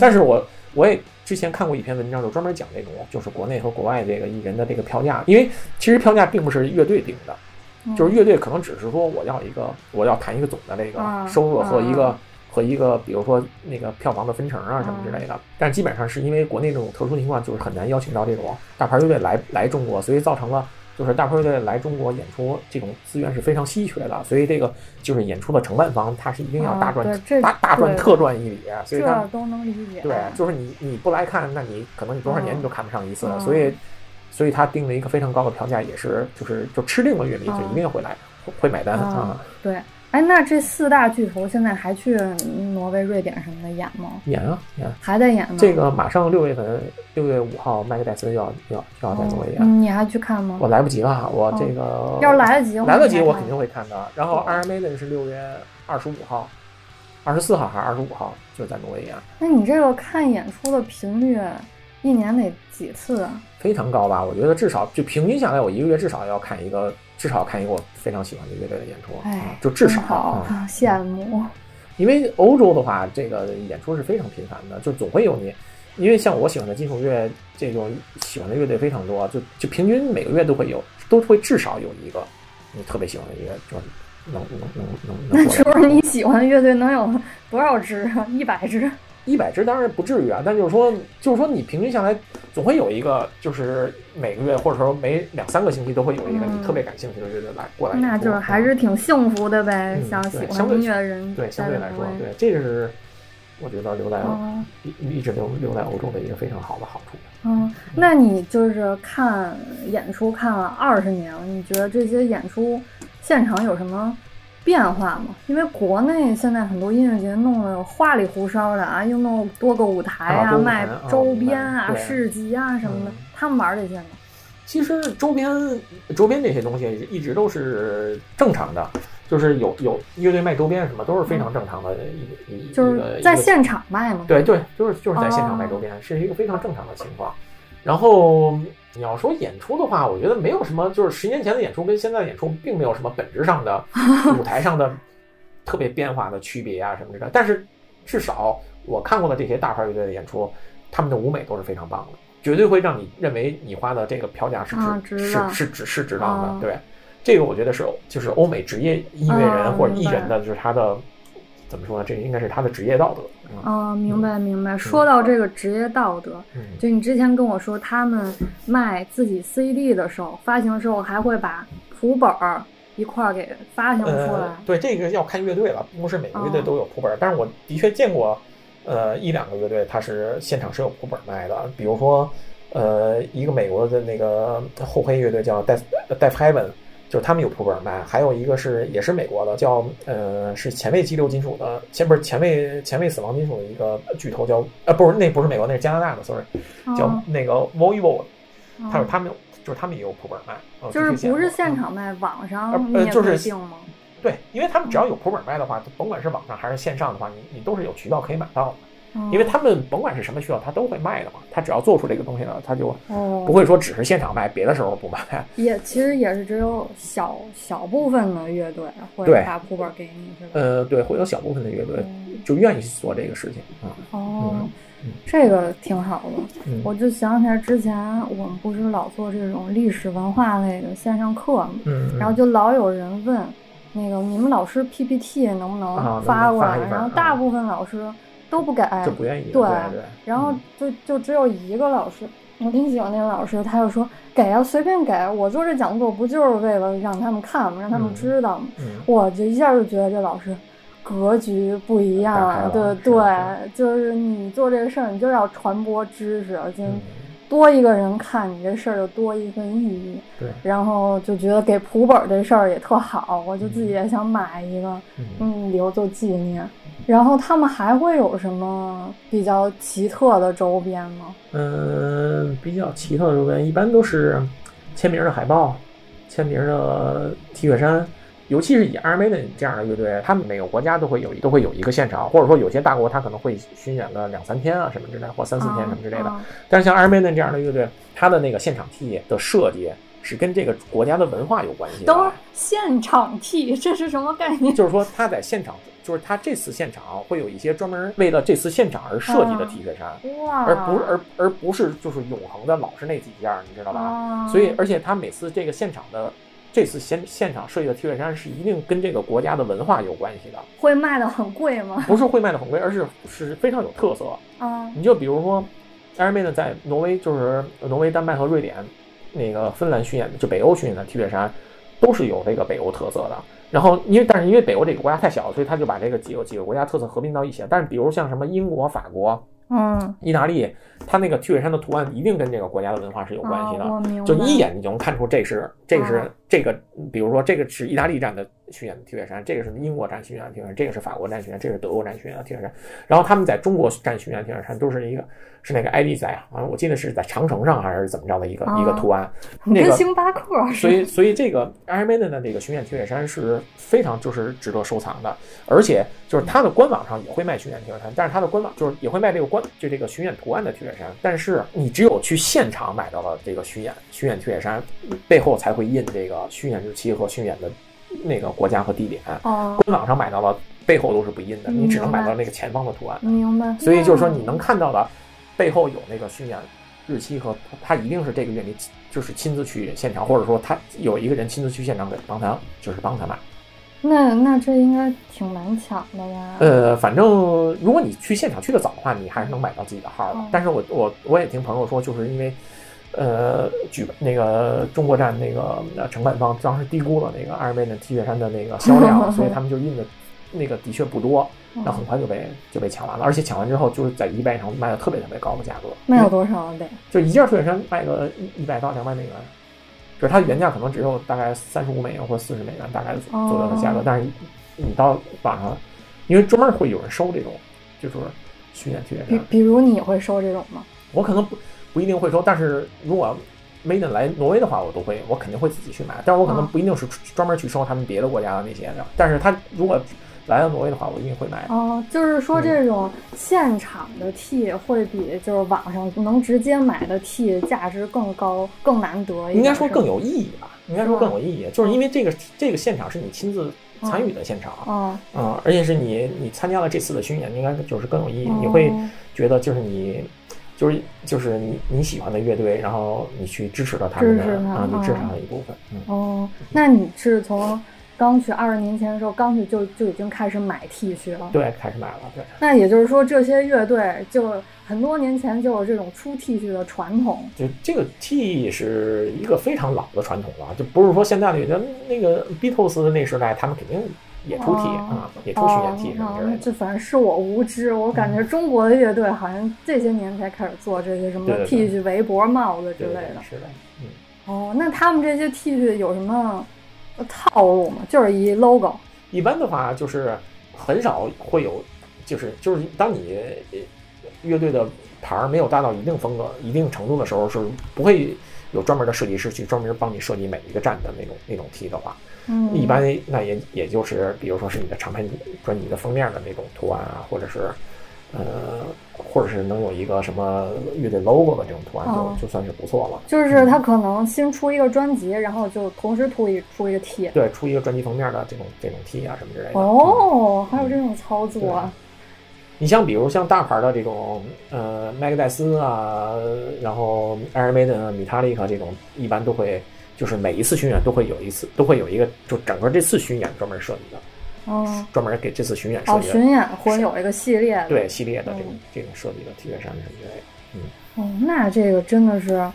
但是我我也之前看过一篇文章，就专门讲这种就是国内和国外这个艺人的这个票价，因为其实票价并不是乐队定的，嗯。就是乐队可能只是说我要一个我要谈一个总的这个啊收入和一个、啊和一个比如说那个票房的分成啊什么之类的，但基本上是因为国内这种特殊情况，就是很难邀请到这种大牌乐队来来中国，所以造成了。就是大牌乐队来中国演出，这种资源是非常稀缺的，所以这个就是演出的承办方，他是一定要大赚、啊大大赚特赚一笔，所以他这都能理解。对，就是你你不来看，那你可能你多少年你都看不上一次，嗯所以所以他定了一个非常高的票价，也是就是就吃定了乐迷，嗯就一定会来会会买单啊啊。对，哎，那这四大巨头现在还去挪威、瑞典什么的演吗？演啊演，还在演吗？这个马上六月份六月五号，麦克戴森要要要在挪威演，嗯，你还去看吗？我来不及了，我这个要是来得及，来得及，我肯定会看的。然后哦 Iron Maiden 是六月二十五号。二十四号还是二十五号，就在挪威演，那你这个看演出的频率，一年得几次啊？非常高吧？我觉得至少就平均下来，我一个月至少要看一个，至少看一个我非常喜欢的乐队的演出，就至少好啊。啊，羡慕。因为欧洲的话，这个演出是非常频繁的，就总会有你。因为像我喜欢的金属乐，这种喜欢的乐队非常多，就就平均每个月都会有，都会至少有一个你特别喜欢的乐，就是能能能能那能是不 [LAUGHS] 是你喜欢的乐队能有多少支啊？一百支？一百支当然不至于啊，但就是说，就是说你平均下来总会有一个，就是每个月或者说每两三个星期都会有一个嗯你特别感兴趣的乐队来过来。那就是还是挺幸福的呗。嗯像喜欢音乐的人，对相对来说，对这是我觉得留在嗯一一直留留在欧洲的一个非常好的好处。嗯，那你就是看演出看了二十年了，你觉得这些演出现场有什么变化嘛，因为国内现在很多音乐节弄得花里胡哨的啊，又弄多个舞台啊卖啊周边啊、对市集啊什么的嗯，他们玩这些吗？其实周边周边这些东西一直都是正常的，就是有有乐队卖周边什么都是非常正常的一一嗯就是在现场卖吗？对对，就是就是在现场哦卖周边，是一个非常正常的情况。然后你要说演出的话，我觉得没有什么，就是十年前的演出跟现在的演出并没有什么本质上的 [LAUGHS] 舞台上的特别变化的区别啊什么之类的。但是至少我看过的这些大牌乐队的演出，他们的舞美都是非常棒的，绝对会让你认为你花的这个票价是值、是是值是值当的。哦对，这个我觉得是就是欧美职业音乐人哦或者艺人的，就是他的怎么说呢？这应该是他的职业道德。嗯啊，明白明白。说到这个职业道德，嗯就你之前跟我说，他们卖自己 CD 的时候，发行的时候还会把谱本儿一块儿给发行出来呃。，对，这个要看乐队了，并不是每个乐队哦都有谱本儿。但是我的确见过，呃，一两个乐队它是现场是有谱本卖的，比如说，呃，一个美国的那个后黑乐队叫 Death Death Heaven，就是他们有普本卖；还有一个是也是美国的，叫呃是前卫激流金属的，前不是前卫前卫死亡金属的一个巨头叫呃不是那不是美国，那是加拿大的，sorry，叫哦那个 Voivod，他说哦他们有就是他们也有普本卖，呃就是不是现场卖，网上呃就是？对，因为他们只要有普本卖的话，甭管是网上还是线上的话，你你都是有渠道可以买到的。嗯因为他们甭管是什么渠道，他都会卖的嘛。他只要做出这个东西呢，他就哦不会说只是现场卖，别的时候不卖。也其实也是只有小小部分的乐队会把谱本给你，是吧？呃，对，会有小部分的乐队嗯就愿意去做这个事情啊。哦嗯嗯，这个挺好的。嗯我就想起来之前我们不是老做这种历史文化类的线上课嘛，嗯，然后就老有人问，那个你们老师 PPT 能不能发过来？然后啊大部分老师都不给，就不愿意。对对对，然后就就只有一个老师，我挺喜欢那个老师，他就说给啊，随便给。我做这讲座不就是为了让他们看吗？让他们嗯知道吗？嗯我就一下就觉得这老师格局不一样对对，就是你做这个事儿，你就要传播知识，就嗯，多一个人看你这事儿，就多一份意义。对，然后就觉得给普本这事儿也特好，我就自己也想买一个，嗯嗯，留作纪念。然后他们还会有什么比较奇特的周边吗？嗯，比较奇特的周边一般都是签名的海报、签名的 T 恤衫，尤其是以 Maiden 这样的乐队，他们每个国家都会有都会有一个现场，或者说有些大国他可能会巡演个两三天啊什么之类的，或三四天什么之类的。啊但是像 Maiden 这样的乐队，它的那个现场 T 的设计是跟这个国家的文化有关系的。等会儿现场 T 这是什么概念？就是说他在现场，就是他这次现场会有一些专门为了这次现场而设计的啊 T 恤衫，哇，而不是而而不是就是永恒的老是那几件儿，你知道吧？啊，所以，而且他每次这个现场的这次现现场设计的 T 恤衫是一定跟这个国家的文化有关系的，会卖的很贵吗？不是会卖的很贵，而是是非常有特色。啊，你就比如说，Iron Maiden 在挪威，就是挪威、丹麦和瑞典那个芬兰巡演的，就北欧巡演的 T 恤衫，都是有这个北欧特色的。然后，因为但是因为北欧这个国家太小，所以他就把这个几个几个国家特色合并到一起。但是，比如像什么英国、法国、嗯，意大利，它那个 T 恤衫的图案一定跟这个国家的文化是有关系的。就你一眼你就能看出这是这是啊这个，比如说这个是意大利站的巡演的 T 恤衫，这个是英国站巡演的 T 恤衫，这个是法国站巡演，这个是德国站巡演的 T 恤衫。然后他们在中国站巡演的 T 恤衫都是一个是那个 ID 在啊，我记得是在长城上还是怎么着的一个、啊一个图案。[LAUGHS] 那个跟星巴克所以所以这个 Iron Maiden 的这个巡演铁血山是非常就是值得收藏的，而且就是它的官网上也会卖巡演铁血山，但是它的官网就是也会卖这个官就这个巡演图案的铁血山，但是你只有去现场买到了这个巡演巡演铁血山，背后才会印这个巡演日期和巡演的那个国家和地点，哦，官网上买到了背后都是不印的，你只能买到那个前方的图案，明白。所以就是说你能看到的背后有那个巡演日期和他一定是这个月你就是亲自去现场，或者说他有一个人亲自去现场给帮他就是帮他买。那那这应该挺难抢的呀？呃，反正如果你去现场去的早的话，你还是能买到自己的号的哦。但是我我我也听朋友说，就是因为。呃，举那个中国站那个呃承办方当时低估了那个 Iron Maiden T 恤衫的那个销量，[LAUGHS] 所以他们就印的那个的确不多，那很快就被就被抢完了，而且抢完之后就是在 eBay 上卖的特别特别高的价格，卖有多少得？就一件 T 恤衫卖个一一百到两百美元，就是它原价可能只有大概三十五美元或四十美元大概左右的价格，哦但是你到网上，因为专门会有人收这种就是巡演 T 恤衫，比比如你会收这种吗？我可能不不一定会收，但是如果 Maiden 来挪威的话，我都会，我肯定会自己去买，但是我可能哦不一定是专门去收他们别的国家的那些的，但是他如果来到挪威的话，我一定会买。哦，就是说嗯这种现场的 T 会比就是网上能直接买的 T 价值更高、更难得。应该说更有意义吧，应该说更有意义，就是因为这个这个现场是你亲自参与的现场，嗯，嗯，而且是你你参加了这次的巡演，应该就是更有意义，你会哦觉得就是你。就是就是你你喜欢的乐队，然后你去支持了他们啊，你支持嗯他的一部分，嗯，哦，那你是从刚去二十年前的时候刚去就就已经开始买 T 恤了？对，开始买了，对。那也就是说，这些乐队就很多年前就有这种出 T 恤的传统。就这个 T 是一个非常老的传统了，就不是说现在的那那个 Beatles 的那时代，他们肯定也出 T 哦啊，也出巡演 T 什么哦之类的。这反正是我无知，我感觉中国的乐队好像这些年才开始做这些什么 T 恤、围脖、帽子之类的。是的，嗯，哦，那他们这些 T 恤有什么套路吗？就是一 logo。一般的话就是很少会有，就是就是当你呃乐队的牌儿没有达到一定风格、一定程度的时候，是不会有专门的设计师去专门帮你设计每一个站的那种那种 T 的话，嗯，一般那也也就是，比如说是你的唱片专辑的封面的那种图案啊，或者是，呃，或者是能有一个什么乐队 logo 的这种图案，哦就就算是不错了。就是他可能新出一个专辑，然后就同时出一出一个 T。对，出一个专辑封面的这种这种 T 啊什么之类的。嗯，哦，还有这种操作啊！你像比如像大牌的这种，呃，麦克戴斯啊，然后 Iron Maiden 啊、米塔利克这种，一般都会就是每一次巡演都会有一次，都会有一个，就整个这次巡演专门设计的，哦专门给这次巡演设哦，计的。巡演会有一个系列的。对系列的这种嗯这种设计的 T 恤衫什么之类的。嗯哦，那这个真的是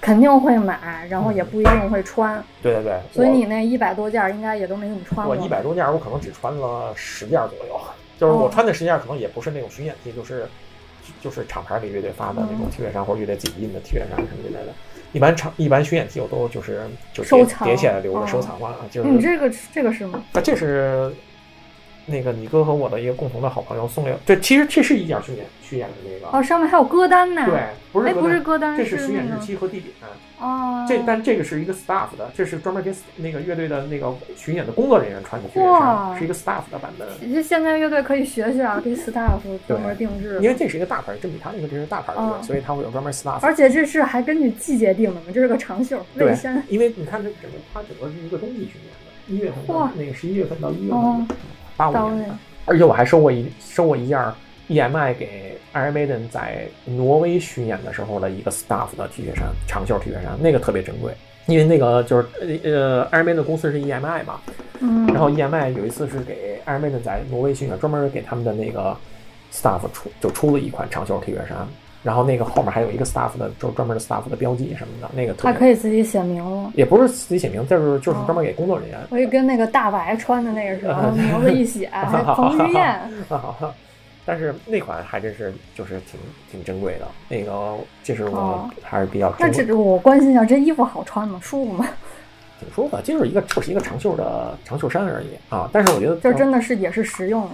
肯定会买，然后也不一定会穿。对对对，所以你那一百多件儿应该也都没怎么穿过。我一百多件儿，我可能只穿了十件儿左右，就是我哦穿的十件儿可能也不是那种巡演 T，就是就是厂牌给乐队发的那种嗯 T 恤衫或者乐队自己印的 T 恤衫什么之类的。一般厂一般巡演 T 我都就是就叠收叠起来留着哦收藏嘛，就是你这个这个是吗？啊，这是那个你哥和我的一个共同的好朋友送给我，对，其实这是一件巡演巡演的那个，哦，上面还有歌单呢。对，不是哎，不是歌单，这是巡演日期和地点。哦。这但这个是一个 staff 的，这是专门给那个乐队的那个巡演的工作人员穿的是一个 staff 的版本。其实现在乐队可以学学啊，给 staff 专门定制。因为这是一个大牌，这比他那个这是大牌乐队，嗯所以他会有专门 staff。而且这是还根据季节定的嘛，这是个长袖，对卫衫。，因为你看这整个它整个是一个冬季巡演的，一月份哇到那个十一月份到一月哦份，八五年的。而且我还收过一收过一件 EMI 给 Iron Maiden 在挪威巡演的时候的一个 staff 的 T 恤衫，长袖 T 恤衫，那个特别珍贵。因为那个就是呃，Iron Maiden 公司是 EMI 嘛，嗯。然后 EMI 有一次是给 Iron Maiden 在挪威巡演，专门给他们的那个 staff 出就出了一款长袖 T 恤衫，然后那个后面还有一个 staff 的，就是专门的 staff 的标记什么的，那个特还别可以自己写名字。也不是自己写名，就是就是专门给工作人员。我就跟那个大白穿的那个似的，名字一写，[LAUGHS] 彭于晏。[LAUGHS] 但是那款还真是就是挺挺珍贵的，那个这是我哦还是比较那这我关心一下，这衣服好穿吗？舒服吗？挺舒服的，就是一个就是一个长袖的长袖衫而已啊。但是我觉得这真的是也是实用的。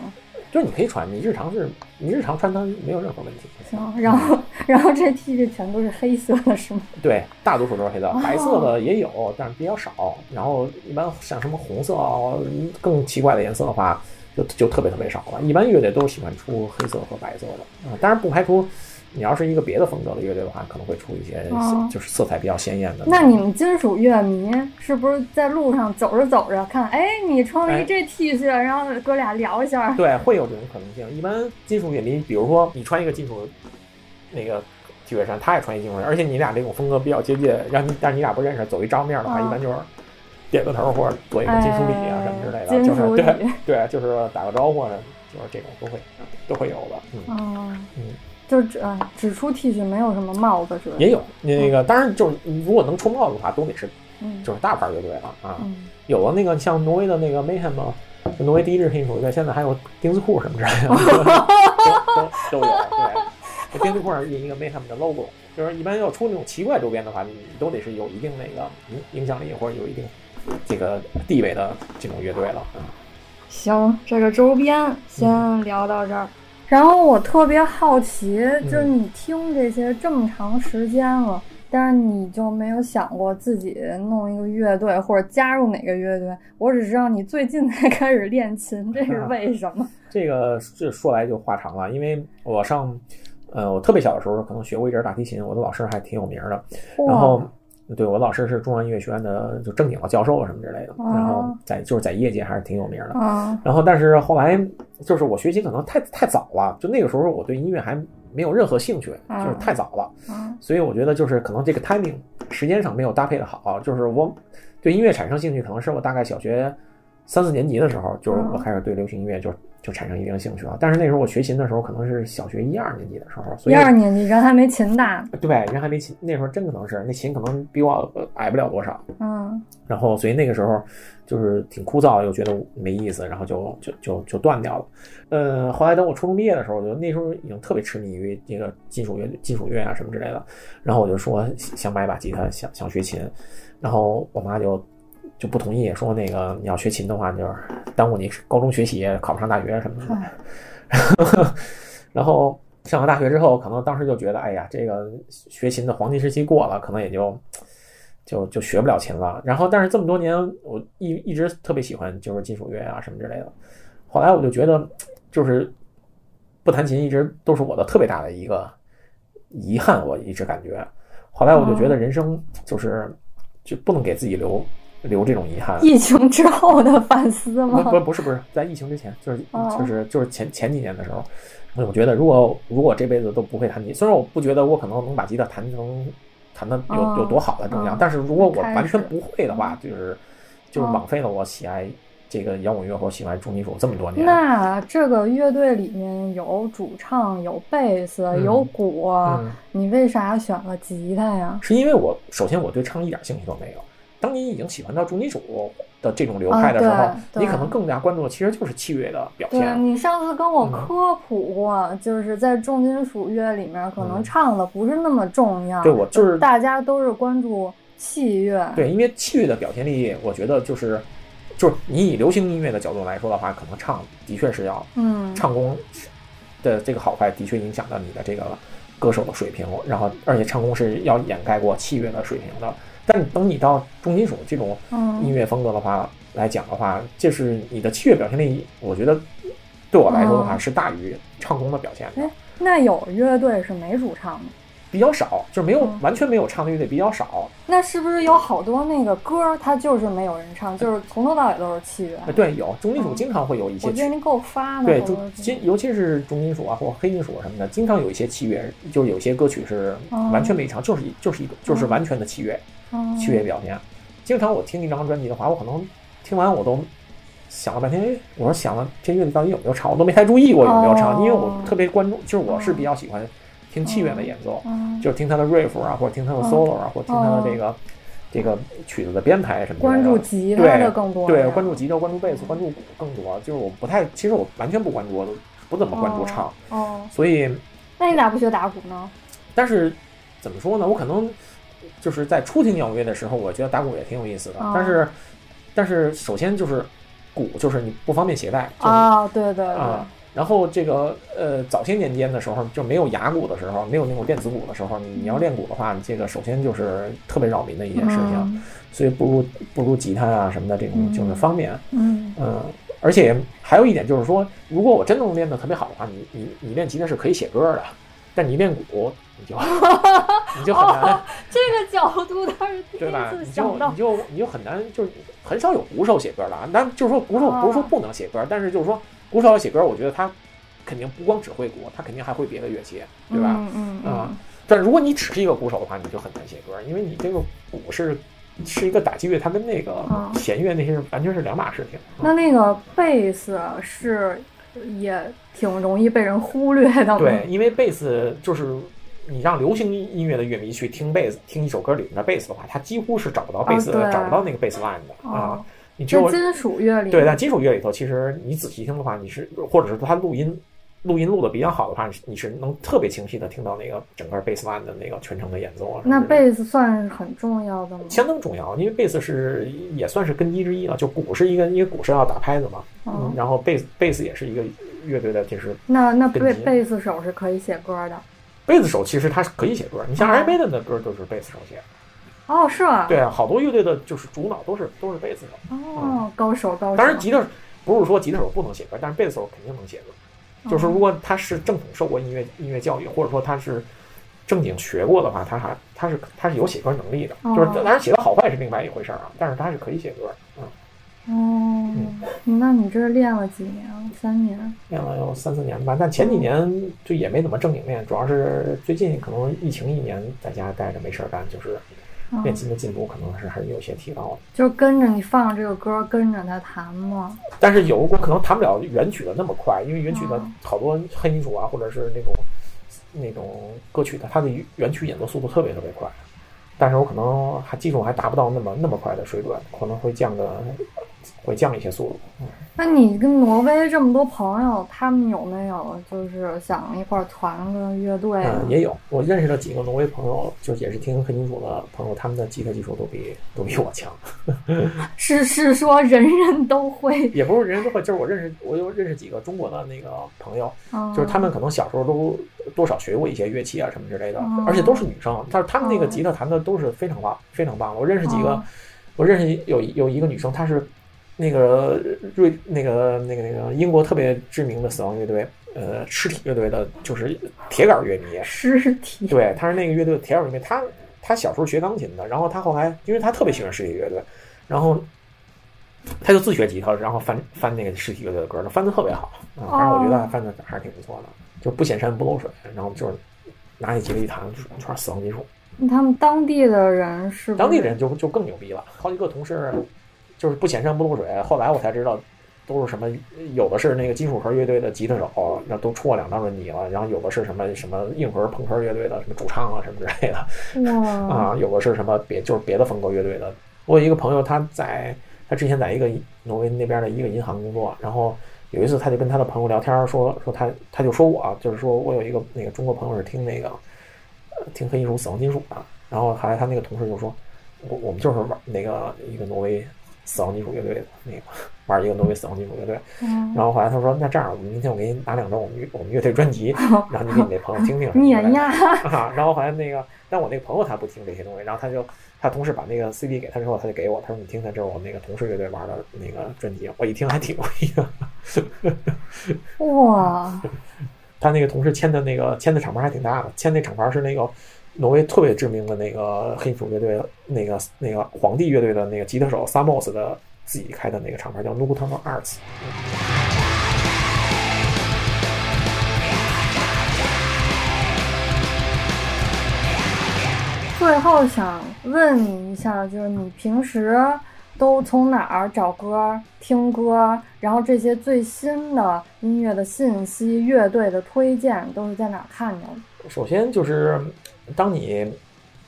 就是你可以穿，你日常是你日常穿它没有任何问题。行，然后然后这 T 恤全都是黑色的，是吗？对，大多数都是黑的哦，白色的也有，但是比较少。然后一般像什么红色啊，更奇怪的颜色的话，就就特别特别少了。一般乐队都喜欢出黑色和白色的啊，当然不排除你要是一个别的风格的乐队的话，可能会出一些哦就是色彩比较鲜艳的。那你们金属乐迷是不是在路上走着走着看，哎，你穿了一这 T 恤，然后哥俩聊一下？对会有这种可能性。一般金属乐迷，比如说你穿一个金属那个 T 恤衫，他也穿一金属衫，而且你俩这种风格比较接近，让你但是你俩不认识，走一照面的话，哦一般就是点个头或者做一个金属礼啊哎什么之类的，金就是对对，就是打个招呼啊，就是这种都会都会有的，嗯。哦，嗯，就只啊只出 T 恤，没有什么帽子之类的。也有那个，当然就是如果能出帽子的话，都得是嗯就是大牌乐队了啊。嗯，有了那个像挪威的那个 Mayhem 嘛，就挪威第一支黑金属乐队，现在还有钉子裤什么之类的，[LAUGHS] 都都都有。对，钉子裤上印一个 Mayhem 的 logo，就是一般要出那种奇怪周边的话，你都得是有一定那个影影响力或者有一定这个地位的这种乐队了。嗯，行，这个周边先聊到这儿。然后我特别好奇，就是你听这些这么长时间了，但是你就没有想过自己弄一个乐队或者加入哪个乐队？我只知道你最近才开始练琴，这是为什么？[LAUGHS] 这个这说来就话长了，因为我上，呃，我特别小的时候可能学过一阵大提琴，我的老师还挺有名的，然后。对我老师是中央音乐学院的，就正经的教授什么之类的，然后在就是在业界还是挺有名的。然后但是后来就是我学习可能太太早了，就那个时候我对音乐还没有任何兴趣，就是太早了。所以我觉得就是可能这个 timing 时间上没有搭配的好，就是我对音乐产生兴趣，可能是我大概小学三四年级的时候，就是我开始对流行音乐就。就产生一定兴趣了，但是那时候我学琴的时候可能是小学一二年级的时候，所以一二年级人还没琴大，对，人还没琴，那时候真可能是那琴可能比我矮不了多少，嗯，然后所以那个时候就是挺枯燥，又觉得没意思，然后就就就就断掉了。呃，后来等我初中毕业的时候，我就那时候已经特别痴迷于这个金属乐、金属乐啊什么之类的，然后我就说想买把吉他，想想学琴，然后我妈就。就不同意，说那个你要学琴的话，就是耽误你高中学习，考不上大学什么的。[LAUGHS] 然后上了大学之后，可能当时就觉得，哎呀，这个学琴的黄金时期过了，可能也就就就学不了琴了。然后，但是这么多年，我一一直特别喜欢就是金属乐啊什么之类的。后来我就觉得，就是不弹琴一直都是我的特别大的一个遗憾，我一直感觉。后来我就觉得人生就是就不能给自己留。留这种遗憾。疫情之后的反思吗？不，不是，不是，在疫情之前，就是就是就是前前几年的时候，我觉得如果如果这辈子都不会弹吉，虽然我不觉得我可能能把吉他弹成弹的有有多好的这样，但是如果我完全不会的话，就是就是枉费了我喜爱这个摇滚乐或喜欢重金属这么多年。那这个乐队里面有主唱，有贝斯，有鼓，你为啥选了吉他呀？是因为我首先我对唱一点兴趣都没有。当你已经喜欢到重金属的这种流派的时候，你可能更加关注的其实就是器乐的表现。你上次跟我科普过，就是在重金属乐里面，可能唱的不是那么重要。对我就是大家都是关注器乐。对，因为器乐的表现力，我觉得就是就是你以流行音乐的角度来说的话，可能唱的确是要，嗯，唱功的这个好坏的确影响到你的这个歌手的水平，然后而且唱功是要掩盖过器乐的水平的。但等你到重金属这种音乐风格的话来讲的话，就是你的器乐表现力，我觉得对我来说的话是大于唱功的表现的。那有乐队是没主唱的？比较少，就是没有完全没有唱的乐队比较少。那是不是有好多那个歌，它就是没有人唱，就是从头到尾都是器乐？对，有重金属经常会有一些。我觉得您够发的。对，就金，尤其是重金属啊，或者黑金属什么的，经常有一些器乐，就是有些歌曲是完全没唱，就是一就是一种就是完全的器乐。器乐表现，经常我听一张专辑的话，我可能听完我都想了半天，哎，我说想了这乐队到底有没有唱，我都没太注意过有没有唱，因为我特别关注，就是我是比较喜欢听器乐的演奏，就是听他的 riff 啊，或者听他的 solo 啊，或者听他的这个这个曲子的编排什么的。关注吉他的更多，对，关注吉他，关注贝斯，关注鼓更多。就是我不太，其实我完全不关注，我都不怎么关注唱。哦，所以那你咋不学打鼓呢？但是怎么说呢？我可能。就是在初听摇滚乐的时候，我觉得打鼓也挺有意思的。但是，但是首先就是鼓，就是你不方便携带啊，对对啊。然后这个呃，早些年间的时候就没有哑鼓的时候，没有那种电子鼓的时候，你你要练鼓的话，这个首先就是特别扰民的一件事情。所以不如不如吉他啊什么的这种就是方便。嗯嗯，而且还有一点就是说，如果我真能练得特别好的话，你你你练吉他是可以写歌的。但你练鼓，你就你就很难。这个角度倒是对吧？你就你就你就很难，就是很少有鼓手写歌的啊。但就是说，鼓手不是说不能写歌，但是就是说，鼓手要写歌，我觉得他肯定不光只会鼓，他肯定还会别的乐器，对吧？嗯嗯啊。但如果你只是一个鼓手的话，你就很难写歌，因为你这个鼓是是一个打击乐，它跟那个弦乐那些完全是两码事情。那那个贝斯是？也挺容易被人忽略的。对，因为贝斯就是你让流行音乐的乐迷去听贝斯，听一首歌里面的贝斯的话，他几乎是找不到贝斯，找不到那个贝斯 line 的啊。你只有金属乐里，对，在金属乐里头，其实你仔细听的话，你是或者是他录音录音录的比较好的话，你是能特别清晰的听到那个整个贝斯 one 的那个全程的演奏啊。那贝斯算很重要的吗？相当重要，因为贝斯是也算是根基之一了。就鼓是一个，因为鼓是要打拍子嘛，嗯嗯，然后贝斯贝斯也是一个乐队的，就是那那贝根基贝斯手是可以写歌的。贝斯手其实他是可以写歌，你像哦 Iron Maiden 的歌就是贝斯手写的。哦，是吗？对啊，好多乐队的就是主脑都是都是贝斯手。哦，高手高手。当然，吉他不是说吉他手不能写歌，但是贝斯手肯定能写歌。就是如哦果他是正统受过音乐音乐教育，或者说他是正经学过的话，他还他是他是有写歌能力的。哦就是当然写的好坏是另外一回事儿啊，但是他是可以写歌。嗯，哦，那你这练了几年了？三年。练了有三四年吧，但前几年就也没怎么正经练，主要是最近可能疫情一年在家待着没事儿干，就是嗯练琴的进步可能是还是有些提高的。就跟着你放这个歌，跟着他弹吗？但是有我可能弹不了原曲的那么快，因为原曲的哦好多黑金属啊，或者是那种那种歌曲的，它的原曲演奏速度特别特别快。但是我可能还技术还达不到那么那么快的水准，可能会降个会降一些速度。嗯那你跟挪威这么多朋友，他们有没有就是想一块儿团个乐队呢？嗯，也有我认识的几个挪威朋友，就也是听黑金属的朋友，他们的吉他技术都比都比我强。[LAUGHS] [LAUGHS] 是是说人人都会，也不是人人都会，就是我认识我有认识几个中国的那个朋友，嗯就是他们可能小时候都多少学过一些乐器啊什么之类的哦，而且都是女生，但是他们那个哦吉他弹的都是非常棒，非常棒的。我认识几个哦，我认识有有一个女生，她是那个瑞那个那个那个英国特别知名的死亡乐队，呃，尸体乐队的，就是铁杆乐迷。尸体。对，他是那个乐队的铁杆乐迷。他他小时候学钢琴的，然后他后来因为他特别喜欢尸体乐队，然后。他就自学吉他，然后翻翻那个尸体乐队的歌，翻的特别好啊。反正我觉得翻的还是挺不错的，就不显山不漏水，然后就是拿起吉他一弹，就是全是死亡金属。他们当地的人是是当地人就就更牛逼了，好几个同事就是不显山不露水。后来我才知道，都是什么，有的是那个金属核乐队的吉他手，那都出过两张专辑了。然后有的是什么什么硬核朋克乐队的什么主唱啊什么之类的啊，有的是什么别就是别的风格乐队的。我有一个朋友，他在他之前在一个挪威那边的一个银行工作，然后有一次他就跟他的朋友聊天，说说他他就说我就是说我有一个那个中国朋友是听那个呃听黑金属死亡金属的，然后后来他那个同事就说，我我们就是玩那个一个挪威死亡金属乐队的那个玩一个挪威死亡金属乐队，嗯。然后后来他说那这样，我明天我给你拿两张我们乐我们乐队专辑，然后你给你那朋友听听什么之类的碾压，啊，然后后来那个，但我那个朋友他不听这些东西，然后他就他同事把那个 CD 给他之后，他就给我，他说你听听，这是我那个同事乐队玩的那个专辑，我一听还挺牛逼的。哇，他那个同事签的那个签的厂牌还挺大的，签那厂牌是那个挪威特别知名的那个黑金属乐队，那个那个皇帝乐队的那个吉他手 Samos 的自己开的那个厂牌叫 Nocturnal Arts。最后想问你一下，就是你平时都从哪儿找歌、听歌，然后这些最新的音乐的信息、乐队的推荐都是在哪儿看见的？首先就是，当你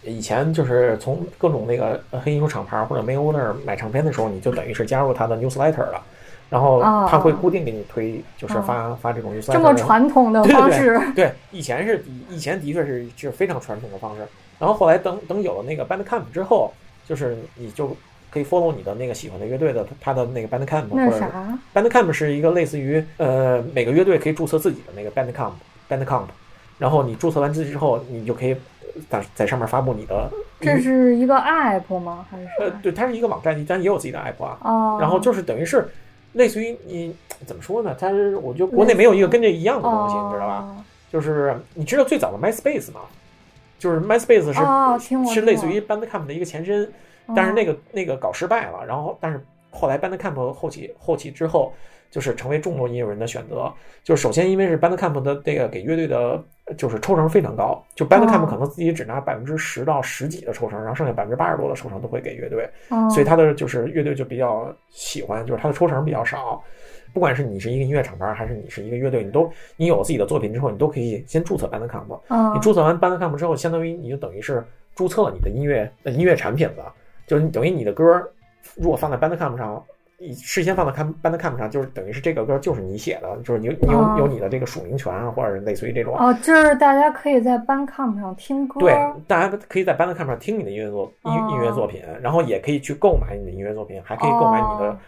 以前就是从各种那个黑金属厂牌或者 mail order 买唱片的时候，你就等于是加入他的 newsletter 了，然后哦他会固定给你推，就是发发这种 newsletter。这么传统的对对对方式，对，以前是以前的确是是非常传统的方式，然后后来等等有了那个 Bandcamp 之后，就是你就可以 follow 你的那个喜欢的乐队的他的那个 Bandcamp 或者那是啥？Bandcamp 是一个类似于呃每个乐队可以注册自己的那个 Bandcamp Bandcamp，然后你注册完自己之后，你就可以在在上面发布你的这是一个 app 吗？还是？呃对，它是一个网站，但也有自己的 app 啊，哦，然后就是等于是类似于你怎么说呢？它是我觉得国内没有一个跟这一样的东西，你知道吧？哦就是你知道最早的 MySpace 吗？就是 MySpace 是、哦是类似于 Bandcamp 的一个前身，但是那个个那个搞失败了，然后但是后来 Bandcamp 后期后期之后，就是成为众多音乐人的选择。就是首先因为是 Bandcamp 的这个给乐队的，就是抽成非常高，就 Bandcamp 哦可能自己只拿百分之十到十几的抽成，然后剩下百分之八十多的抽成都会给乐队，哦所以他的就是乐队就比较喜欢，就是他的抽成比较少。不管是你是一个音乐厂牌，还是你是一个乐队，你都你有自己的作品之后，你都可以先注册 Bandcamp。嗯你注册完 Bandcamp 之后，相当于你就等于是注册了你的音乐呃音乐产品了，就是你等于你的歌如果放在 Bandcamp 上，你事先放到看 Bandcamp 上，就是等于是这个歌就是你写的，就是你你有哦有你的这个署名权啊，或者是类似于这种。哦，就是大家可以在 Bandcamp 上听歌。对，大家可以在 Bandcamp 上听你的音乐作音哦音乐作品，然后也可以去购买你的音乐作品，还可以购买你的哦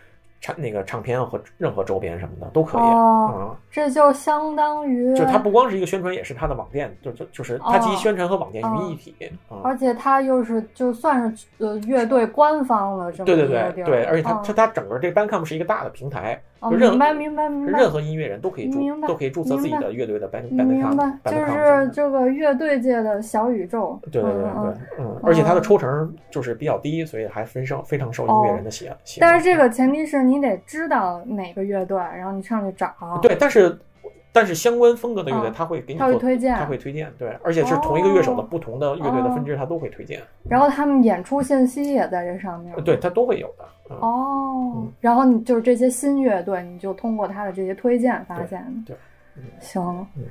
唱那个唱片和任何周边什么的都可以哦啊。这就相当于，就它不光是一个宣传，也是它的网店，就就就是它集哦宣传和网店于一体啊。而且它又是就算是呃乐队官方了这么对对对对，而且它哦它它整个这 Bandcamp 是一个大的平台，哦，明白明白明白，任何音乐人都可以注都可以注册自己的乐队的 Band Bandcamp 白，就是这个乐队界的小宇宙。对对对嗯对嗯，嗯，而且它的抽成就是比较低，所以还非常非常受音乐人的喜喜欢。但是这个前提是你得知道哪个乐队，然后你上去找。对，但是但是相关风格的乐队嗯他会给你他会推荐他会推荐，对，而且是同一个乐手的哦不同的乐队的分支，他都会推荐，然后他们演出信息也在这上面。对，他都会有的。嗯哦嗯，然后你就是这些新乐队，你就通过他的这些推荐发现的。对行嗯。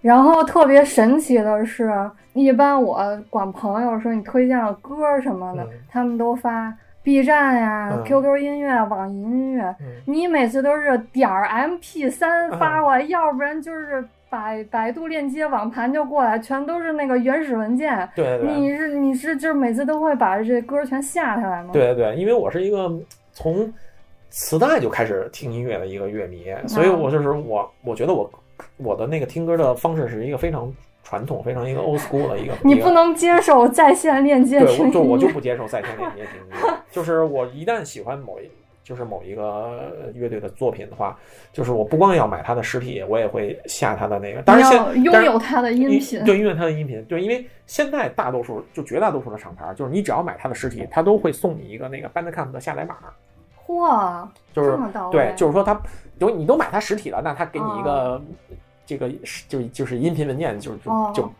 然后特别神奇的是，一般我管朋友说你推荐了歌什么的，嗯他们都发 B 站呀、嗯 QQ 音乐、网易音乐。嗯你每次都是点儿 MP 三嗯发过来，要不然就是百百度链接网盘就过来，全都是那个原始文件。对对对你是你是就是每次都会把这歌全下下来吗？对对对，因为我是一个从磁带就开始听音乐的一个乐迷，所以我就是我，我觉得我我的那个听歌的方式是一个非常传统、非常一个 old school 的一个。你不能接受在线链接对，听我就我就不接受在线链接听音乐，就是我一旦喜欢某一。就是某一个乐队的作品的话，就是我不光要买他的实体，我也会下他的那个。当然现拥有他的音频。对，拥有他的音频，对，因为现在大多数就绝大多数的厂牌，就是你只要买他的实体，他都会送你一个那个 Bandcamp 的下载码，嚯，就是对，就是说他，就你都买他实体了，那他给你一个、哦这个是就就是音频文件，就就、哦就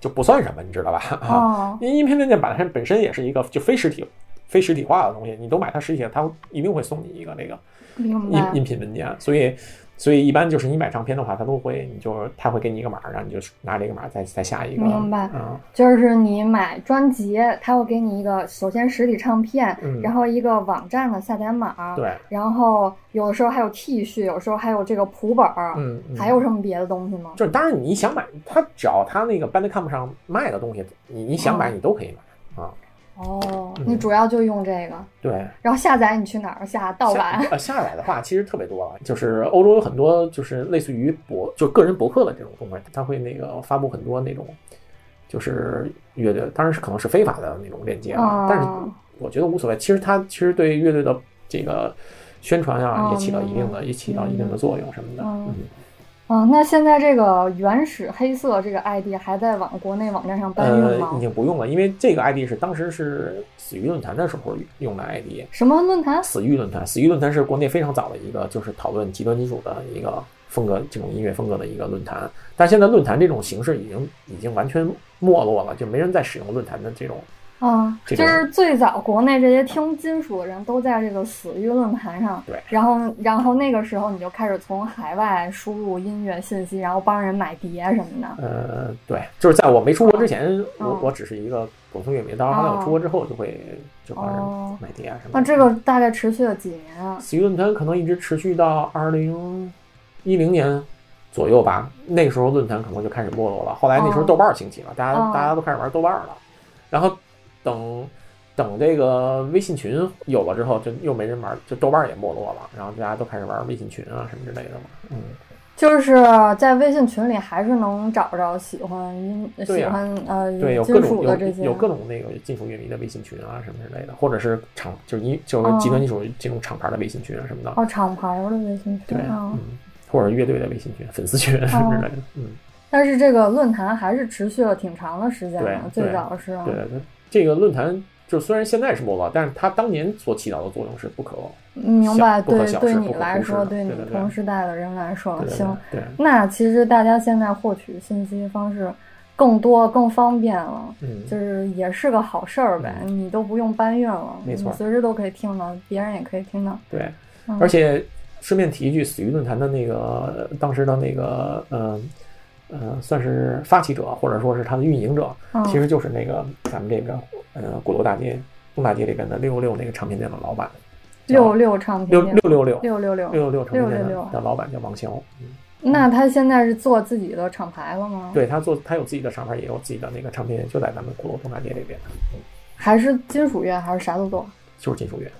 就不算什么，你知道吧？啊，哦，因为音频文件本身本身也是一个就非实体、非实体化的东西，你都买它实体，它一定会送你一个那个明音白。音频文件，所以。所以一般就是你买唱片的话，它都会，你就它会给你一个码，然后你就拿这个码再再下一个。明白嗯，就是你买专辑，它会给你一个首先实体唱片，嗯然后一个网站的下载码，对，然后有的时候还有 T 恤，有时候还有这个谱本儿，嗯，嗯还有什么别的东西吗？就是当然你想买，它只要它那个 Bandcamp 上卖的东西，你你想买哦你都可以买啊。哦，嗯。你主要就用这个，对，然后下载你去哪儿？下？盗版。下？呃下载的话，其实特别多了。就是欧洲有很多就是类似于博，就个人博客的这种东西，他会那个发布很多那种就是乐队，当然是可能是非法的那种链接啊。哦但是我觉得无所谓，其实它其实对乐队的这个宣传啊，哦也起到一定的也起到一定的作用什么的。嗯嗯，嗯，那现在这个原始黑色这个 ID 还在往国内网站上搬运吗呃，已？经不用了，因为这个 ID 是当时是死鱼论坛的时候用的 ID。什么论坛？死鱼论坛，死鱼论坛是国内非常早的一个，就是讨论极端金属的一个风格，这种音乐风格的一个论坛。但现在论坛这种形式已经已经完全没落了，就没人再使用论坛的这种。嗯，这种就是最早国内这些听金属的人都在这个死鱼论坛上，对然后然后那个时候你就开始从海外输入音乐信息，然后帮人买碟什么的。呃，对，就是在我没出国之前，我哦我只是一个普通乐迷，到后来我出国之后就会就帮人哦买碟啊什么的。那这个大概持续了几年啊？死鱼论坛可能一直持续到二零一零年左右吧，那个时候论坛可能就开始没落了。后来那时候哦豆瓣儿兴起了，大家、哦大家都开始玩豆瓣儿了。然后等等这个微信群有了之后，就又没人玩，就豆瓣儿也没落了。然后大家都开始玩微信群啊什么之类的嘛。嗯，就是在微信群里还是能找着喜欢音、喜欢呃对，有金各种有有各种那个金属乐迷的微信群啊什么之类的，或者是厂就是音就是哦极端金属这种厂牌的微信群啊什么的。哦厂牌的微信群对，啊。嗯，或者乐队的微信群、粉丝群什么之类的。嗯。但是这个论坛还是持续了挺长的时间对的，最对早是对，它这个论坛就虽然现在是没落，但是它当年所起到的作用是不可明白，对对你来说，对你同时代的人来说，行。那其实大家现在获取信息方式更多、更方便了，嗯，就是也是个好事儿呗。你都不用搬运了，没错你随时都可以听到，别人也可以听到。对，嗯而且顺便提一句，死鱼论坛的那个当时的那个呃呃，算是发起者或者说是他的运营者，嗯其实就是那个咱们这个呃鼓楼大街东大街这边的六六六那个唱片店的老板。六六唱片六六六六六六六六六唱片店六六六的老板叫王潇，嗯，那他现在是做自己的厂牌了吗？，对他做他有自己的厂牌，也有自己的那个唱片店，就在咱们鼓楼东大街这边，还是金属乐，还是啥都做？就是金属乐。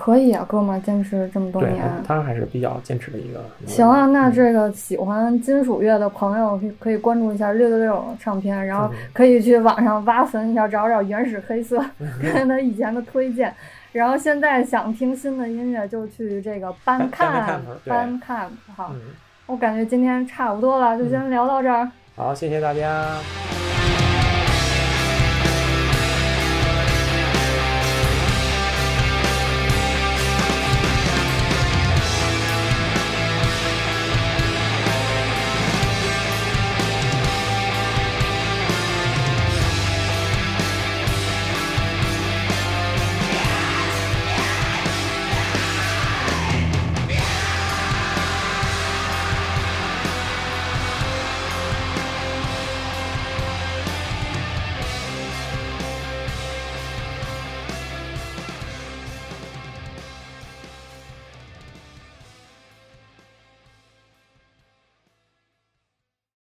可以啊，哥们儿坚持这么多年。他他还是比较坚持的一个。行啊，那嗯这个喜欢金属乐的朋友可以关注一下六六六唱片，然后嗯可以去网上挖坟一下，找找原始黑色，[LAUGHS] 看他以前的推荐。然后现在想听新的音乐，就去这个班 Bandcamp，看对班看。好，嗯，我感觉今天差不多了，就先聊到这儿。好，谢谢大家。